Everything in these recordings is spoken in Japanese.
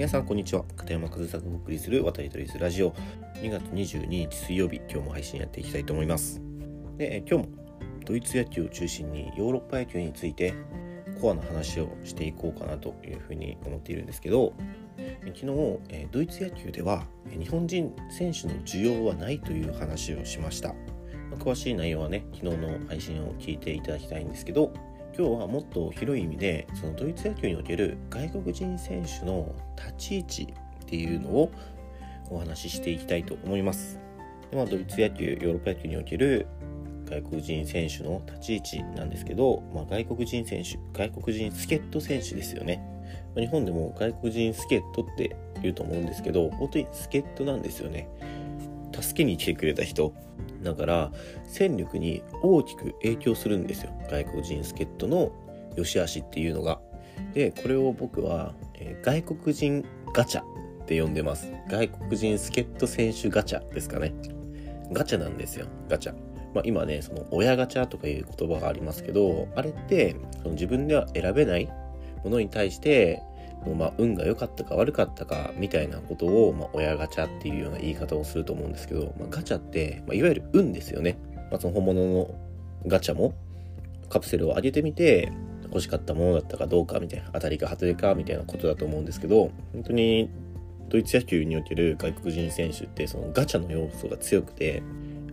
皆さんこんにちは。片山和沙がお送りする渡り鳥ズラジオ。2月22日水曜日。今日も配信やっていきたいと思います。で今日もドイツ野球を中心にヨーロッパ野球についてコアな話をしていこうかなというふうに思っているんですけど昨日ドイツ野球では日本人選手の需要はないという話をしました。詳しい内容はね昨日の配信を聞いていただきたいんですけど今日はもっと広い意味でそのドイツ野球における外国人選手の立ち位置っていうのをお話ししていきたいと思います。でまあ、ドイツ野球ヨーロッパ野球における外国人選手の立ち位置なんですけど、まあ、外国人選手外国人助っ人選手ですよね、まあ、日本でも外国人助っ人って言うと思うんですけど本当に助っ人なんですよね助けに来てくれた人。だから戦力に大きく影響するんですよ。外国人助っ人の良し悪しっていうのが。でこれを僕は、えー、外国人ガチャって呼んでます。外国人助っ人選手ガチャですかね。ガチャなんですよ。ガチャ。まあ、今ねその親ガチャとかいう言葉がありますけどあれってその自分では選べないものに対してまあ、運が良かったか悪かったかみたいなことを、まあ、親ガチャっていうような言い方をすると思うんですけど、まあ、ガチャって、まあ、いわゆる運ですよね。まあ、その本物のガチャもカプセルを上げてみて欲しかったものだったかどうかみたいな当たりか外れかみたいなことだと思うんですけど本当にドイツ野球における外国人選手ってそのガチャの要素が強くて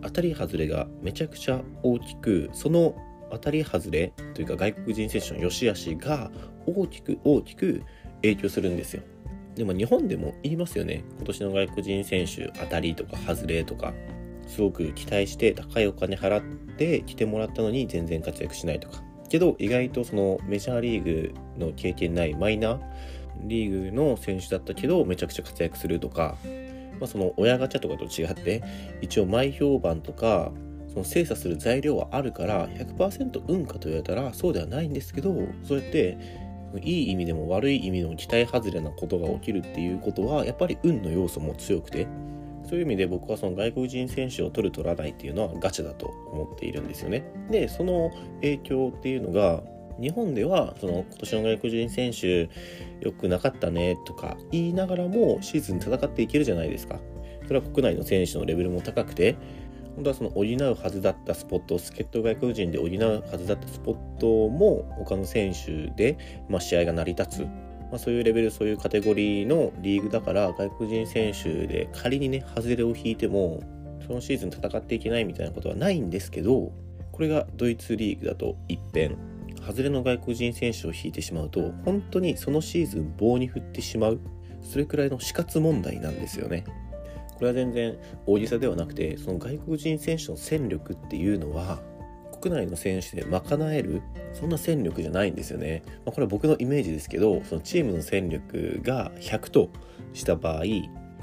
当たり外れがめちゃくちゃ大きくその当たり外れというか外国人選手の良し悪しが大きく大きく影響するんですよ。でも日本でも言いますよね。今年の外国人選手当たりとか外れとか、すごく期待して高いお金払って来てもらったのに全然活躍しないとか。けど意外とそのメジャーリーグの経験ないマイナーリーグの選手だったけどめちゃくちゃ活躍するとか、まあ、その親ガチャとかと違って一応前評判とかその精査する材料はあるから100%運かと言われたらそうではないんですけどそうやっていい意味でも悪い意味でも期待外れなことが起きるっていうことはやっぱり運の要素も強くてそういう意味で僕はその外国人選手を取る取らないっていうのはガチだと思っているんですよね。でその影響っていうのが日本ではその今年の外国人選手良くなかったねとか言いながらもシーズン戦っていけるじゃないですか。それは国内の選手のレベルも高くて本当はその補うはずだったスポット、助っ人外国人で補うはずだったスポットも他の選手で、まあ、試合が成り立つ。まあ、そういうレベル、そういうカテゴリーのリーグだから外国人選手で仮にね、外れを引いてもそのシーズン戦っていけないみたいなことはないんですけど、これがドイツリーグだと一変。外れの外国人選手を引いてしまうと、本当にそのシーズン棒に振ってしまう。それくらいの死活問題なんですよね。これは全然大げさではなくてその外国人選手の戦力っていうのは国内の選手で賄えるそんな戦力じゃないんですよね、まあ、これは僕のイメージですけどそのチームの戦力が100とした場合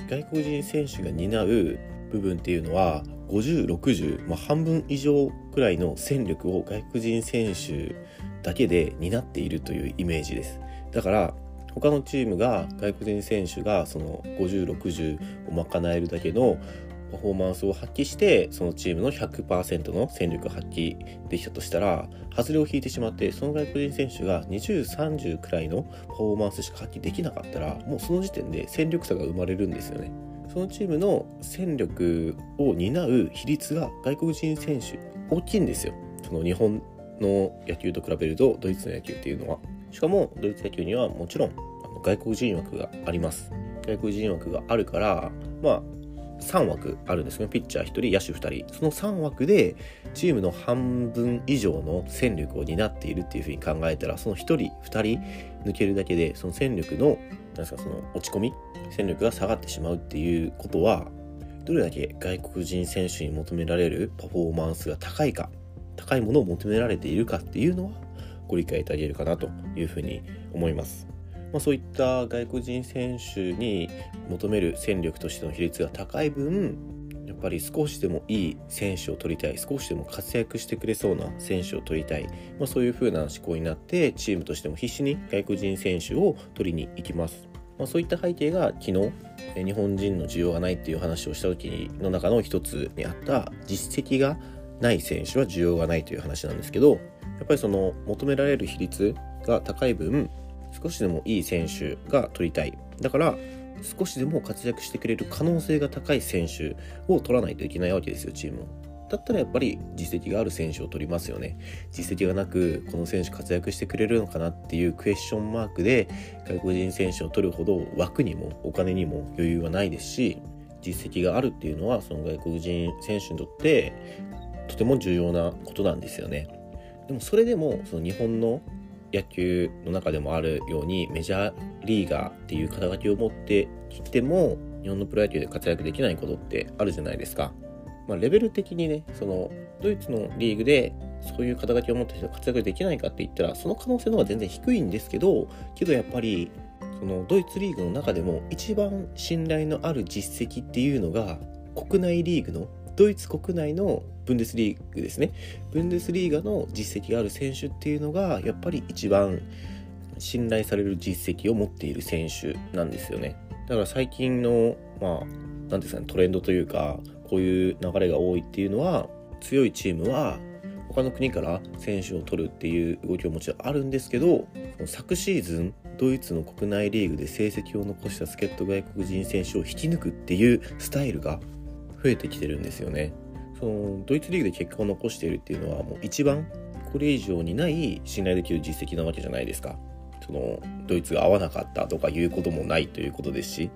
外国人選手が担う部分っていうのは5060、まあ、半分以上くらいの戦力を外国人選手だけで担っているというイメージです。だから他のチームが外国人選手がその5060を賄えるだけのパフォーマンスを発揮してそのチームの100%の戦力を発揮できたとしたら外れを引いてしまってその外国人選手が2030くらいのパフォーマンスしか発揮できなかったらもうその時点で戦力差が生まれるんですよね。そのチームの戦力を担う比率が外国人選手大きいんですよ。その日本の野球と比べるとドイツの野球っていうのは。しかもドイツ野球にはもちろん外国人枠があります。外国人枠があるから、まあ、3枠あるんですね。ピッチャー1人、野手2人。その3枠で、チームの半分以上の戦力を担っているっていうふうに考えたら、その1人、2人抜けるだけで、その戦力の、なんですか、その落ち込み、戦力が下がってしまうっていうことは、どれだけ外国人選手に求められるパフォーマンスが高いか、高いものを求められているかっていうのは、ご理解いただけるかなというふうに思います。まあ、そういった外国人選手に求める戦力としての比率が高い分やっぱり少しでもいい選手を取りたい少しでも活躍してくれそうな選手を取りたい、まあ、そういう風な思考になってチームとしても必死に外国人選手を取りに行きます。まあ、そういった背景が昨日日本人の需要がないっていう話をした時の中の一つにあった実績がない選手は需要がないという話なんですけどやっぱりその求められる比率が高い分少しでもいい選手が取りたい。だから少しでも活躍してくれる可能性が高い選手を取らないといけないわけですよチーム。だったらやっぱり実績がある選手を取りますよね。実績がなくこの選手活躍してくれるのかなっていうクエスチョンマークで外国人選手を取るほど枠にもお金にも余裕はないですし実績があるっていうのはその外国人選手にとってとても重要なことなんですよね。でもそれでもその日本の野球の中でもあるようにメジャーリーガーっていう肩書きを持ってきても日本のプロ野球で活躍できないことってあるじゃないですか。まあ、レベル的にねそのドイツのリーグでそういう肩書きを持った人が活躍できないかって言ったらその可能性の方が全然低いんですけどけどやっぱりそのドイツリーグの中でも一番信頼のある実績っていうのが国内リーグのドイツ国内のブンデスリーグですね。ブンデスリーガの実績がある選手っていうのがやっぱり一番信頼される実績を持っている選手なんですよね。だから最近のまあ何ですかねトレンドというかこういう流れが多いっていうのは強いチームは他の国から選手を取るっていう動きはもちろんあるんですけど昨シーズンドイツの国内リーグで成績を残した助っ人外国人選手を引き抜くっていうスタイルが増えてきてるんですよね。そのドイツリーグで結果を残しているっていうのはもう一番これ以上にない信頼できる実績なわけじゃないですか。そのドイツが合わなかったとかいうこともないということですし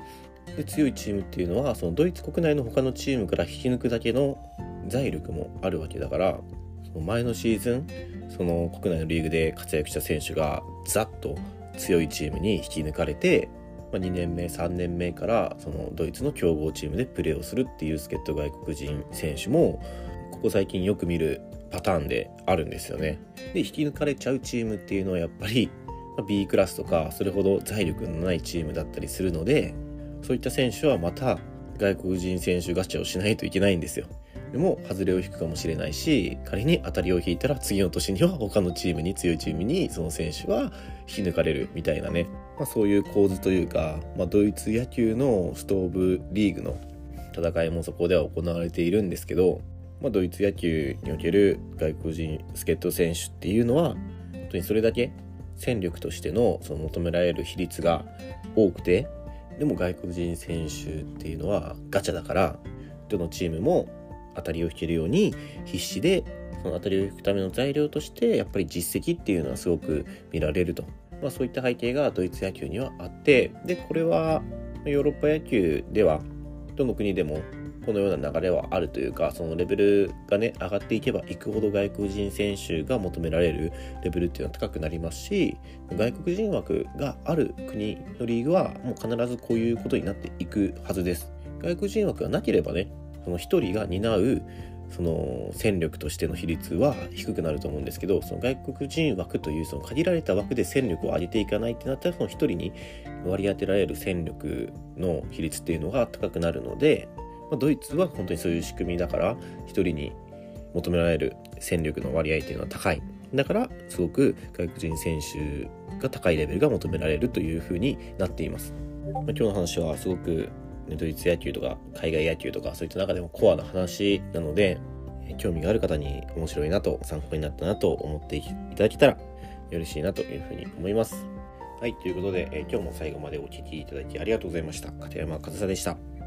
で強いチームっていうのはそのドイツ国内の他のチームから引き抜くだけの財力もあるわけだからその前のシーズンその国内のリーグで活躍した選手がざっと強いチームに引き抜かれてまあ、2年目3年目からそのドイツの強豪チームでプレーをするっていう助っ人外国人選手もここ最近よく見るパターンであるんですよね。で引き抜かれちゃうチームっていうのはやっぱり B クラスとかそれほど財力のないチームだったりするのでそういった選手はまた外国人選手ガチャをしないといけないんですよ。でも外れを引くかもしれないし仮に当たりを引いたら次の年には他のチームに強いチームにその選手は引き抜かれるみたいなね、まあ、そういう構図というか、まあ、ドイツ野球のストーブリーグの戦いもそこでは行われているんですけど、まあ、ドイツ野球における外国人助っ人選手っていうのは本当にそれだけ戦力としてのその求められる比率が多くてでも外国人選手っていうのはガチャだからどのチームも当たりを引けるように必死でその当たりを引くための材料としてやっぱり実績っていうのはすごく見られると、まあ、そういった背景がドイツ野球にはあってでこれはヨーロッパ野球ではどの国でもこのような流れはあるというかそのレベルがね上がっていけばいくほど外国人選手が求められるレベルっていうのは高くなりますし外国人枠がある国のリーグはもう必ずこういうことになっていくはずです。外国人枠がなければねその1人が担うその戦力としての比率は低くなると思うんですけどその外国人枠というその限られた枠で戦力を上げていかないってなったらその1人に割り当てられる戦力の比率っていうのが高くなるので、まあ、ドイツは本当にそういう仕組みだから1人に求められる戦力の割合っていうのは高いだからすごく外国人選手が高いレベルが求められるというふうになっています。ま、今日の話はすごくドイツ野球とか海外野球とかそういった中でもコアな話なので興味がある方に面白いなと参考になったなと思っていただけたら嬉しいなというふうに思います。はい、ということで、え今日も最後までお聴きいただきありがとうございました。片山和沙でした。